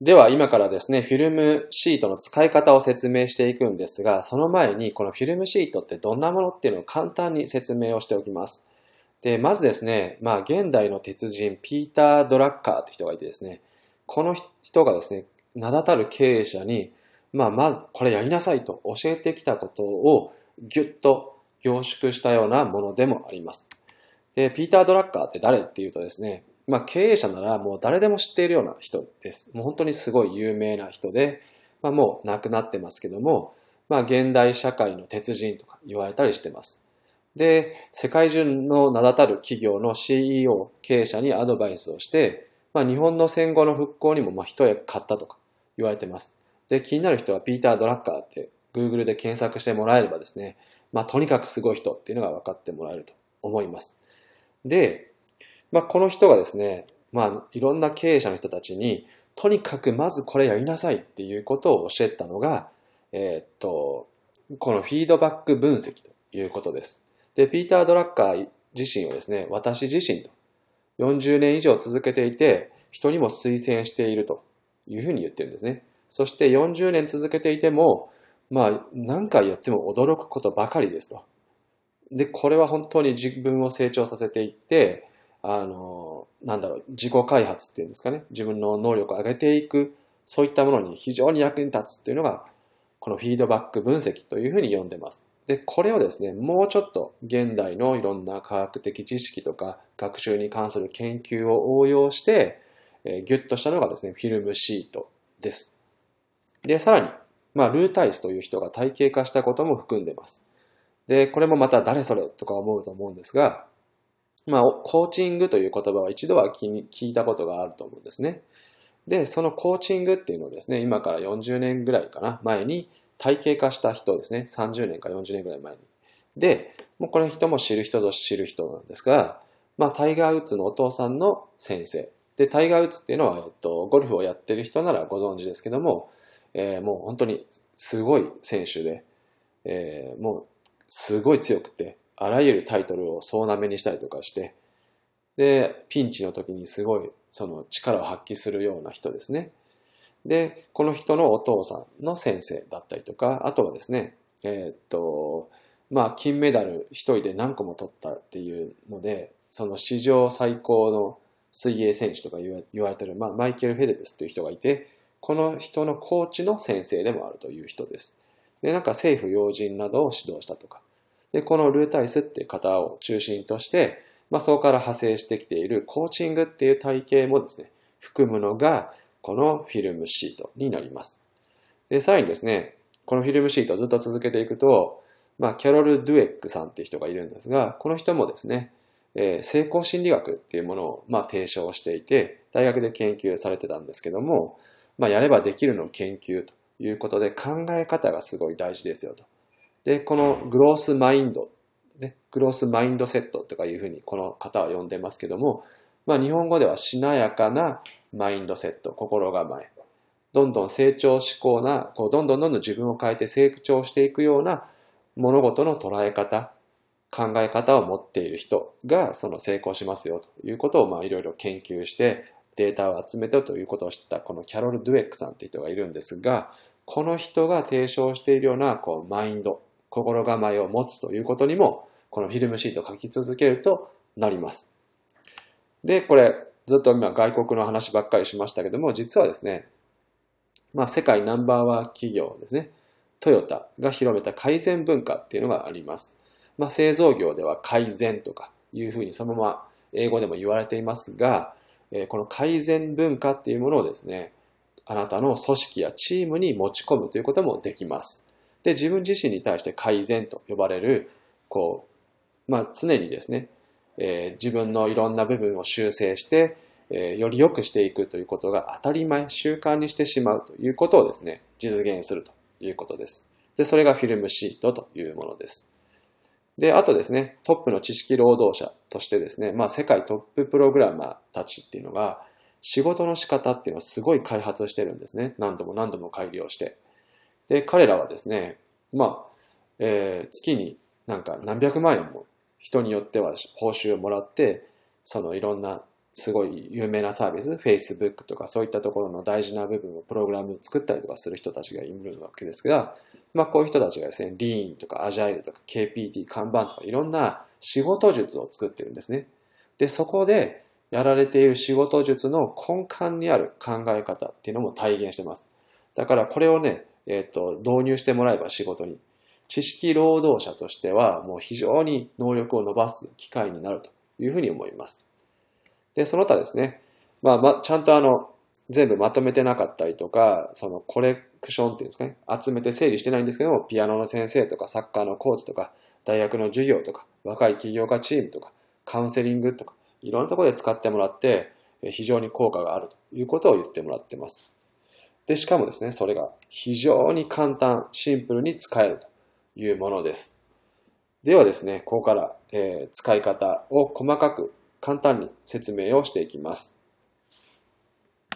では今からですね、フィルムシートの使い方を説明していくんですが、その前にこのフィルムシートってどんなものっていうのを簡単に説明をしておきます。で、まずですね、まあ現代の鉄人、ピーター・ドラッカーって人がいてですね、この人がですね、名だたる経営者に、まあまずこれやりなさいと教えてきたことをぎゅっと凝縮したようなものでもあります。で、ピーター・ドラッカーって誰っていうとですね、まあ経営者ならもう誰でも知っているような人です。もう本当にすごい有名な人で、まあもう亡くなってますけども、まあ現代社会の鉄人とか言われたりしてます。で、世界中の名だたる企業の CEO、経営者にアドバイスをして、まあ日本の戦後の復興にもまあ一役買ったとか言われてます。で、気になる人はピーター・ドラッカーって Google で検索してもらえればですね、まあとにかくすごい人っていうのが分かってもらえると思います。で、まあ、この人がですね、まあ、いろんな経営者の人たちに、とにかくまずこれやりなさいっていうことを教えたのが、えー、っと、このフィードバック分析ということです。で、ピーター・ドラッカー自身はですね、私自身と40年以上続けていて、人にも推薦しているというふうに言ってるんですね。そして40年続けていても、まあ、何回やっても驚くことばかりですと。で、これは本当に自分を成長させていって、あの、なんだろう、自己開発っていうんですかね。自分の能力を上げていく、そういったものに非常に役に立つっていうのが、このフィードバック分析というふうに呼んでます。で、これをですね、もうちょっと現代のいろんな科学的知識とか学習に関する研究を応用して、えー、ギュッとしたのがですね、フィルムシートです。で、さらに、まあ、ルータイスという人が体系化したことも含んでます。で、これもまた誰それとか思うと思うんですが、まあ、コーチングという言葉は一度は聞いたことがあると思うんですね。で、そのコーチングっていうのをですね、今から40年ぐらいかな、前に体系化した人ですね。30年か40年ぐらい前に。で、もうこの人も知る人ぞ知る人なんですが、まあ、タイガー・ウッズのお父さんの先生。で、タイガー・ウッズっていうのは、えっと、ゴルフをやってる人ならご存知ですけども、えー、もう本当にすごい選手で、えー、もうすごい強くて、あらゆるタイトルを総なめにしたりとかして、で、ピンチの時にすごいその力を発揮するような人ですね。で、この人のお父さんの先生だったりとか、あとはですね、えー、っと、まあ、金メダル一人で何個も取ったっていうので、その史上最高の水泳選手とか言われてる、まあ、マイケル・フェデルスという人がいて、この人のコーチの先生でもあるという人です。で、なんか政府要人などを指導したとか、で、このルータイスっていう型を中心として、まあ、そこから派生してきているコーチングっていう体系もですね、含むのが、このフィルムシートになります。で、さらにですね、このフィルムシートをずっと続けていくと、まあ、キャロル・ドゥエックさんっていう人がいるんですが、この人もですね、えー、成功心理学っていうものを、まあ、提唱していて、大学で研究されてたんですけども、まあ、やればできるの研究ということで考え方がすごい大事ですよと。で、このグロースマインド、ね、グロースマインドセットとかいうふうにこの方は呼んでますけども、まあ日本語ではしなやかなマインドセット、心構え。どんどん成長志向な、こうどんどんどんどん自分を変えて成長していくような物事の捉え方、考え方を持っている人がその成功しますよということをまあいろいろ研究してデータを集めてということを知ったこのキャロル・ドゥエックさんっていう人がいるんですが、この人が提唱しているようなこうマインド、心構えを持つということにも、このフィルムシートを書き続けるとなります。で、これ、ずっと今外国の話ばっかりしましたけども、実はですね、まあ世界ナンバーワン企業ですね、トヨタが広めた改善文化っていうのがあります。まあ製造業では改善とかいうふうにそのまま英語でも言われていますが、この改善文化っていうものをですね、あなたの組織やチームに持ち込むということもできます。で、自分自身に対して改善と呼ばれる、こう、まあ常にですね、えー、自分のいろんな部分を修正して、えー、より良くしていくということが当たり前、習慣にしてしまうということをですね、実現するということです。で、それがフィルムシートというものです。で、あとですね、トップの知識労働者としてですね、まあ世界トッププログラマーたちっていうのが、仕事の仕方っていうのはすごい開発してるんですね。何度も何度も改良して。で、彼らはですね、まあ、えー、月になんか何百万円も人によっては報酬をもらって、そのいろんなすごい有名なサービス、Facebook とかそういったところの大事な部分をプログラム作ったりとかする人たちがいるわけですが、まあこういう人たちがですね、Lean とか Agile とか KPT、看板とかいろんな仕事術を作ってるんですね。で、そこでやられている仕事術の根幹にある考え方っていうのも体現してます。だからこれをね、えっ、と、導入してもらえば仕事に。知識労働者としてはもう非常に能力を伸ばす機会になるというふうに思います。で、その他ですね、まあ、ま、ちゃんとあの、全部まとめてなかったりとか、そのコレクションっていうんですかね、集めて整理してないんですけども、ピアノの先生とかサッカーのコーチとか、大学の授業とか、若い起業家チームとか、カウンセリングとか、いろんなところで使ってもらって、非常に効果があるということを言ってもらってます。で、しかもですね、それが非常に簡単、シンプルに使えるというものです。ではですね、ここから、えー、使い方を細かく簡単に説明をしていきます。